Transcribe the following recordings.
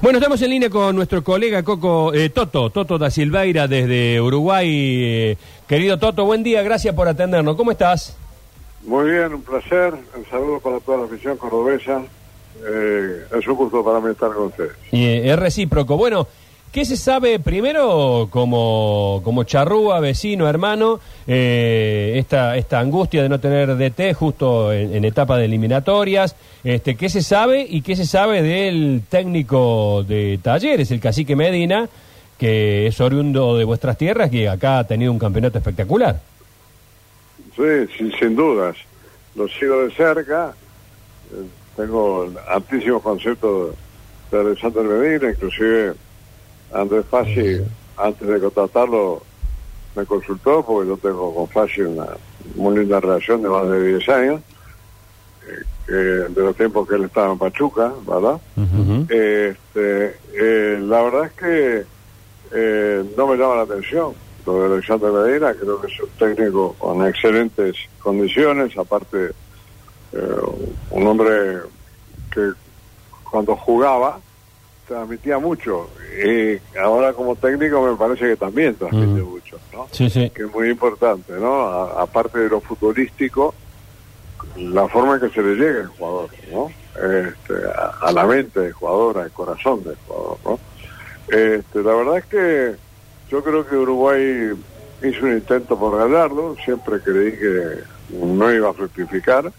Bueno, estamos en línea con nuestro colega Coco eh, Toto, Toto da Silveira desde Uruguay. Eh, querido Toto, buen día, gracias por atendernos. ¿Cómo estás? Muy bien, un placer. Un saludo para toda la afición cordobesa. Eh, es un gusto para mí estar con ustedes. es recíproco. Bueno, ¿qué se sabe primero como, como charrúa, vecino, hermano, esta, esta angustia de no tener DT justo en, etapa de eliminatorias? Este, ¿Qué se sabe y qué se sabe del técnico de Talleres, el cacique Medina, que es oriundo de vuestras tierras, que acá ha tenido un campeonato espectacular? Sí, sin, dudas. Lo sigo de cerca. Eh, tengo altísimos conceptos de Alexander Medina, inclusive Andrés Fassi, antes de contratarlo, me consultó, porque yo tengo con Fassi una muy linda relación de más de 10 años de los tiempos que él estaba en Pachuca, ¿verdad? este, eh, la verdad es que eh, no me llama la atención lo de Alexander Medina, creo que es un técnico con excelentes condiciones, aparte eh, un hombre que cuando jugaba transmitía mucho y ahora como técnico me parece que también transmite mucho, ¿no? Sí, sí. Que es muy importante, ¿no? aparte de lo futbolístico, la forma en que se le llega al jugador, ¿no? Este, a, la mente del jugador, al corazón del jugador, ¿no? Este, la verdad es que yo creo que Uruguay hizo un intento por ganarlo, siempre creí que no iba a fructificar,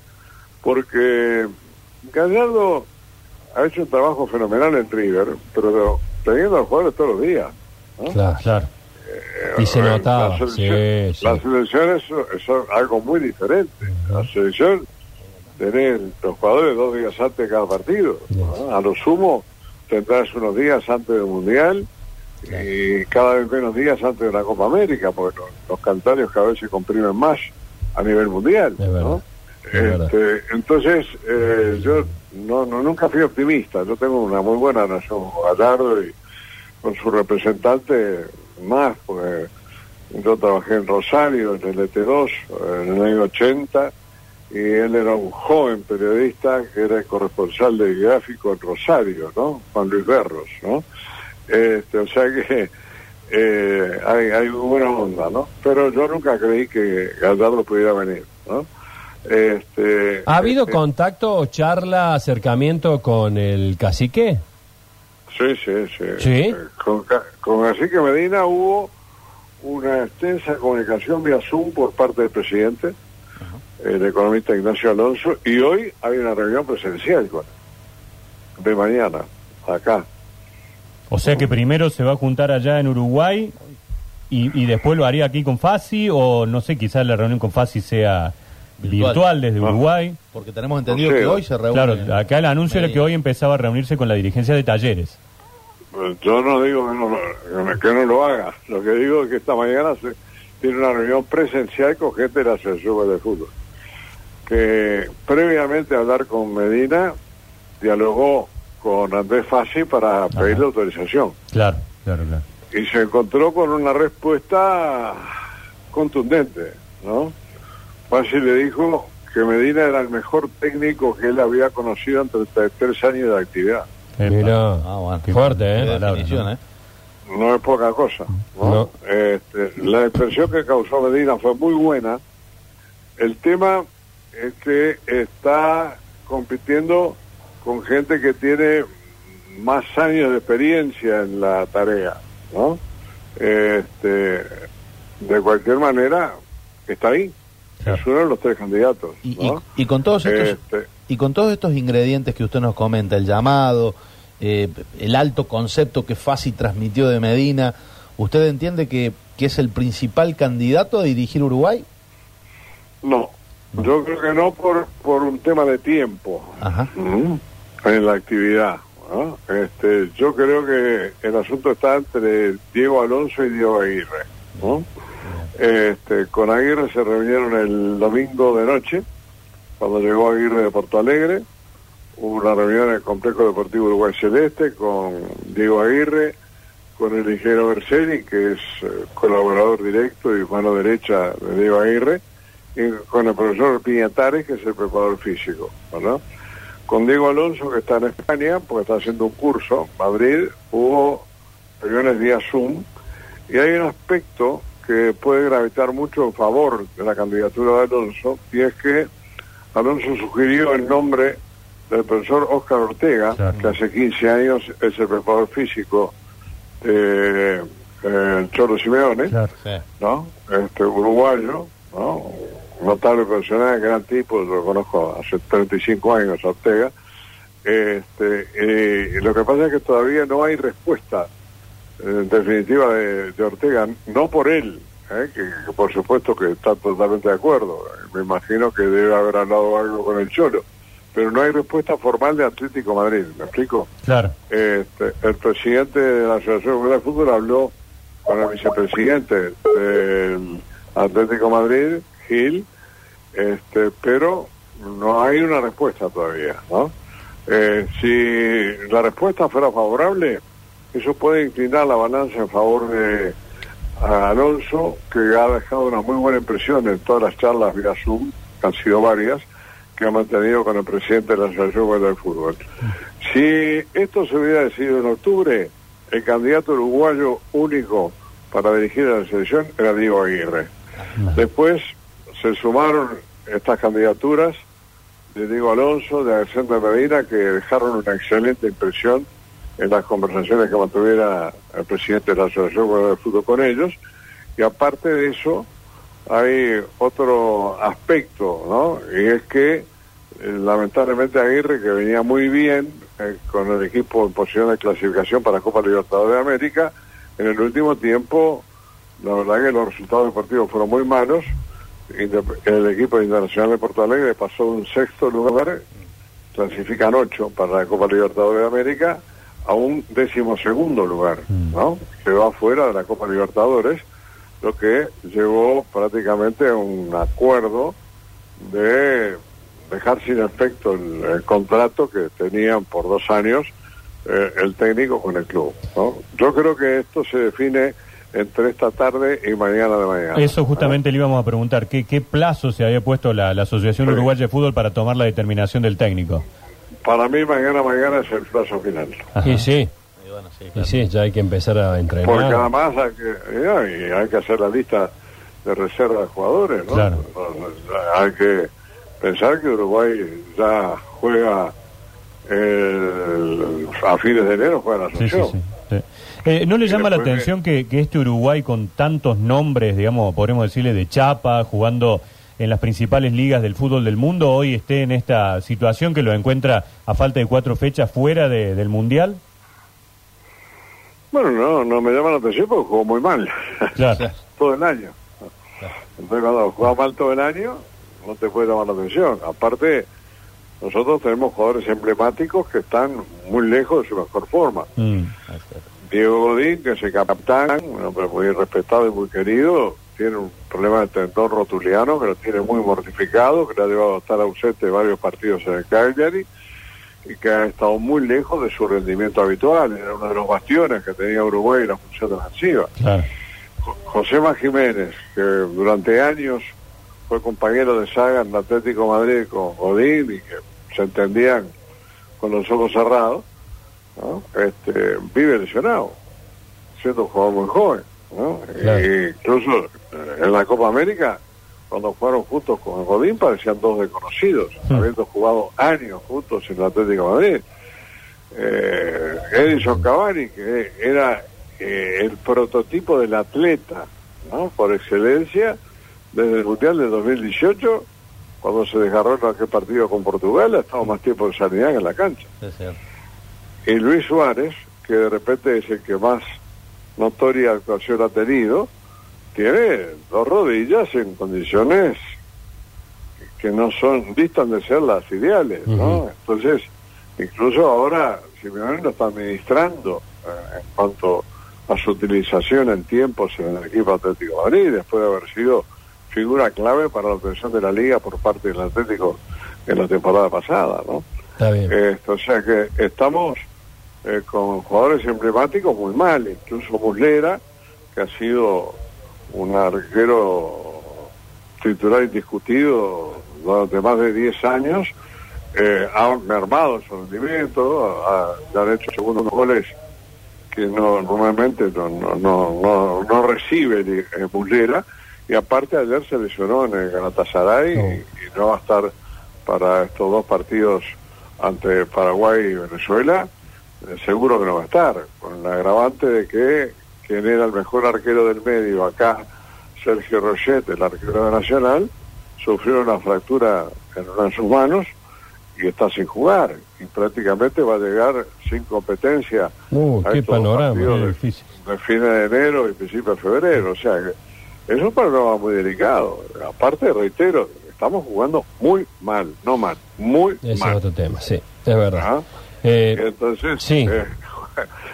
porque Gallardo ha hecho un trabajo fenomenal en River, pero teniendo a los jugadores todos los días. Claro, claro y se notaba. La selección, es, algo muy diferente. La selección, tener los jugadores dos días antes de cada partido. A lo sumo, tendrás unos días antes del Mundial y cada vez menos días antes de la Copa América, porque los, cantarios cada vez se comprimen más a nivel mundial. Este, entonces, eh, yo no, no, nunca fui optimista. Yo tengo una muy buena relación con Gallardo y con su representante más, porque yo trabajé en Rosario, en el ET2, en el año 80, y él era un joven periodista que era el corresponsal de gráfico en Rosario, ¿no? Juan Luis Berros, ¿no? Este, o sea que eh, hay, hay buena onda, ¿no? Pero yo nunca creí que Gallardo pudiera venir, ¿no? Este, ¿Ha habido este contacto charla, acercamiento con el cacique? Sí, sí, sí. ¿Sí? Con, con Cacique Medina hubo una extensa comunicación vía Zoom por parte del presidente, el economista Ignacio Alonso, y hoy hay una reunión presencial con de mañana, acá. O sea que primero se va a juntar allá en Uruguay y, y después lo haría aquí con Fasi, o no sé, quizás la reunión con Fasi sea virtual, desde Uruguay. Porque tenemos entendido que hoy se reúne. Claro, acá el anuncio era que hoy empezaba a reunirse con la dirigencia de talleres. Pues yo no digo que no, que no lo haga, lo que digo es que esta mañana se tiene una reunión presencial con gente de la Asociación de Fútbol, que previamente a hablar con Medina, dialogó con Andrés Fassi para pedirle autorización. Claro, claro, claro. Y se encontró con una respuesta contundente, ¿no? Fassi le dijo que Medina era el mejor técnico que él había conocido en 33 años de actividad. Mira, ah, fuerte, ¿eh? ¿eh? ¿no? es poca cosa. Este, la expresión que causó Medina fue muy buena. El tema es que está compitiendo con gente que tiene más años de experiencia en la tarea, ¿no? Este, de cualquier manera, está ahí. Los tres candidatos. Y, con todos estos, este, y con todos estos ingredientes que usted nos comenta, el llamado, eh, el alto concepto que Fasi transmitió de Medina, ¿usted entiende que, que, es el principal candidato a dirigir Uruguay? No, yo creo que no por, por un tema de tiempo en la actividad. Este, yo creo que el asunto está entre Diego Alonso y Diego Aguirre. Este, con Aguirre se reunieron el domingo de noche, cuando llegó Aguirre de Porto Alegre Hubo una reunión en el Complejo Deportivo Uruguay Celeste con Diego Aguirre, con el ingeniero Berseni, que es eh, colaborador directo y mano derecha de Diego Aguirre, y con el profesor Piñatares, que es el preparador físico. con Diego Alonso, que está en España, porque está haciendo un curso, Madrid, hubo reuniones vía Zoom, y hay un aspecto que puede gravitar mucho en favor de la candidatura de Alonso, y es que Alonso sugirió el nombre del profesor Oscar Ortega, que hace 15 años es el preparador físico de eh, Cholo Simeone, ¿no? Este uruguayo, ¿no? Notable profesional, gran tipo, lo conozco hace 35 años Ortega. Este, eh, lo que pasa es que todavía no hay respuesta en definitiva de, Ortega, no por él, ¿eh? que, por supuesto que está totalmente de acuerdo, me imagino que debe haber hablado algo con el Cholo, pero no hay respuesta formal de Atlético Madrid, ¿me explico? Claro. Este, el presidente de la Asociación de Fútbol habló con el vicepresidente del Atlético Madrid, Gil, este, pero no hay una respuesta todavía, ¿no? Eh, si la respuesta fuera favorable, eso puede inclinar la balanza en favor de Alonso, que ha dejado una muy buena impresión en todas las charlas vía Zoom, que han sido varias, que ha mantenido con el presidente de la Asociación del Fútbol. Si esto se hubiera decidido en octubre, el candidato uruguayo único para dirigir a la selección era Diego Aguirre. Después se sumaron estas candidaturas de Diego Alonso, de Alexander Medina, que dejaron una excelente impresión en las conversaciones que mantuviera el presidente de la Asociación de Fútbol con ellos. Y aparte de eso, hay otro aspecto, ¿no? Y es que eh, lamentablemente Aguirre, que venía muy bien eh, con el equipo en posición de clasificación para Copa Libertadores de América, en el último tiempo, la verdad que los resultados deportivos fueron muy malos. El equipo internacional de Porto Alegre pasó un sexto lugar, clasifican ocho para la Copa Libertadores de América, a un décimo segundo lugar, mm. ¿no? Quedó afuera de la Copa Libertadores, lo que llevó prácticamente a un acuerdo de dejar sin efecto el contrato que tenían por dos años eh, el técnico con el club. ¿no? Yo creo que esto se define entre esta tarde y mañana de mañana. Eso justamente le íbamos a preguntar, ¿qué, qué plazo se había puesto la, Asociación Uruguaya de Fútbol para tomar la determinación del técnico? Para mí mañana mañana es el plazo final. Y sí. Y, sí, ya hay que empezar a entrenar. Porque además hay que, hay que hacer la lista de reserva de jugadores, ¿no? Claro. Hay que pensar que Uruguay ya juega a fines de enero juega la Asunción. Eh, ¿No le llama la atención que, este Uruguay con tantos nombres, digamos, podemos decirle de chapa, jugando en las principales ligas del fútbol del mundo, hoy esté en esta situación que lo encuentra a falta de cuatro fechas fuera del Mundial? Bueno, no, no me llama la atención porque jugó muy mal. todo el año. Entonces cuando juega mal todo el año, no te puede llamar la atención. Aparte nosotros tenemos jugadores emblemáticos que están muy lejos de su mejor forma. Mm. Diego Godín, que es el capitán, un hombre muy respetado y muy querido, tiene un problema de tendón rotuliano que lo tiene muy mortificado, que le ha llevado a estar ausente varios partidos en el Cagliari y que ha estado muy lejos de su rendimiento habitual. Era uno de los bastiones que tenía Uruguay en la función defensiva. José Jiménez, que durante años fue compañero de saga en Atlético Madrid con Godín y que se entendían con los ojos cerrados, este, vive lesionado, siendo un jugador muy joven. Incluso eh, en la Copa América, cuando fueron juntos con Godín, parecían dos desconocidos, hmm. habiendo jugado años juntos en el Atlético Madrid. Eh, Edison Cavani, que era eh, el prototipo del atleta, ¿no? por excelencia, desde el Mundial de 2018 cuando se desgarró en aquel partido con Portugal, ha estado más tiempo en sanidad que en la cancha. y Luis Suárez, que de repente es el que más notoria actuación ha tenido, tiene dos rodillas en condiciones que no son, distan de ser las ideales, ¿no? Entonces, incluso ahora Simeone lo está administrando eh, en cuanto a su utilización en tiempos en el equipo Atlético de Madrid, después de haber sido figura clave para la obtención de la liga por parte del Atlético en la temporada pasada, ¿no? Está bien. o sea que estamos eh, con jugadores emblemáticos muy mal, incluso Muslera, que ha sido un arquero titular indiscutido durante más de 10 años, eh, han mermado su rendimiento, han hecho segundos goles que no normalmente no, no, no, no, recibe eh, y aparte ayer se lesionó en el Galatasaray y, no va a estar para estos dos partidos ante Paraguay y Venezuela, seguro que no va a estar, con el agravante de que quien era el mejor arquero del medio acá, Sergio Rochet, el arquero de Nacional, sufrió una fractura en una de sus manos y está sin jugar y prácticamente va a llegar sin competencia uh, a qué panorama de, de, fines de enero y principios de febrero o sea que es un panorama muy delicado. Aparte reitero estamos jugando muy mal no mal muy Ese mal. es otro tema sí es verdad. ¿Ah? Eh, entonces sí. Eh,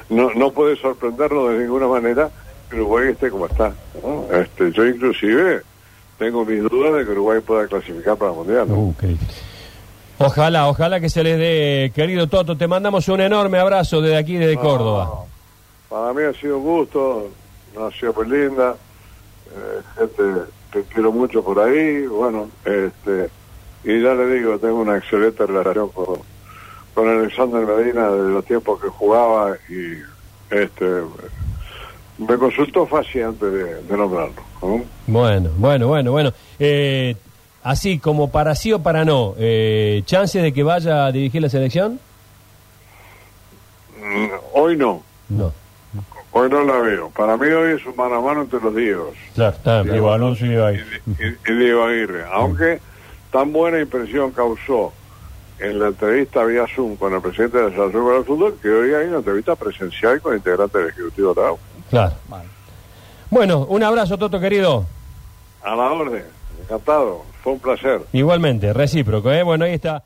no, no puede sorprendernos de ninguna manera que Uruguay esté como está este yo inclusive tengo mis dudas de que Uruguay pueda clasificar para el mundial uh, Ojalá, ojalá que se les dé, querido Toto, te mandamos un enorme abrazo desde aquí, desde Córdoba. Para mí ha sido un gusto, una ciudad muy linda, eh, gente que quiero mucho por ahí, bueno, este, y ya le digo, tengo una excelente relación con, con Alexander Medina de los tiempos que jugaba y este me consultó fácil antes de, nombrarlo. Bueno, bueno, bueno, bueno. Eh, así como para sí o para no, eh, ¿chances de que vaya a dirigir la selección? Mm, hoy no. No. Hoy no la veo. Para mí hoy es un mano a mano entre los Diegos. Claro, está Diego Alonso y Diego Aguirre. Y, Diego Aguirre. Aunque tan buena impresión causó en la entrevista vía Zoom con el presidente de la Asociación del Fútbol que hoy hay una entrevista presencial con integrantes del Ejecutivo de Claro. Bueno, un abrazo, Toto, querido. A la orden. Encantado. Fue un placer. Igualmente, recíproco, ¿eh? Bueno, ahí está.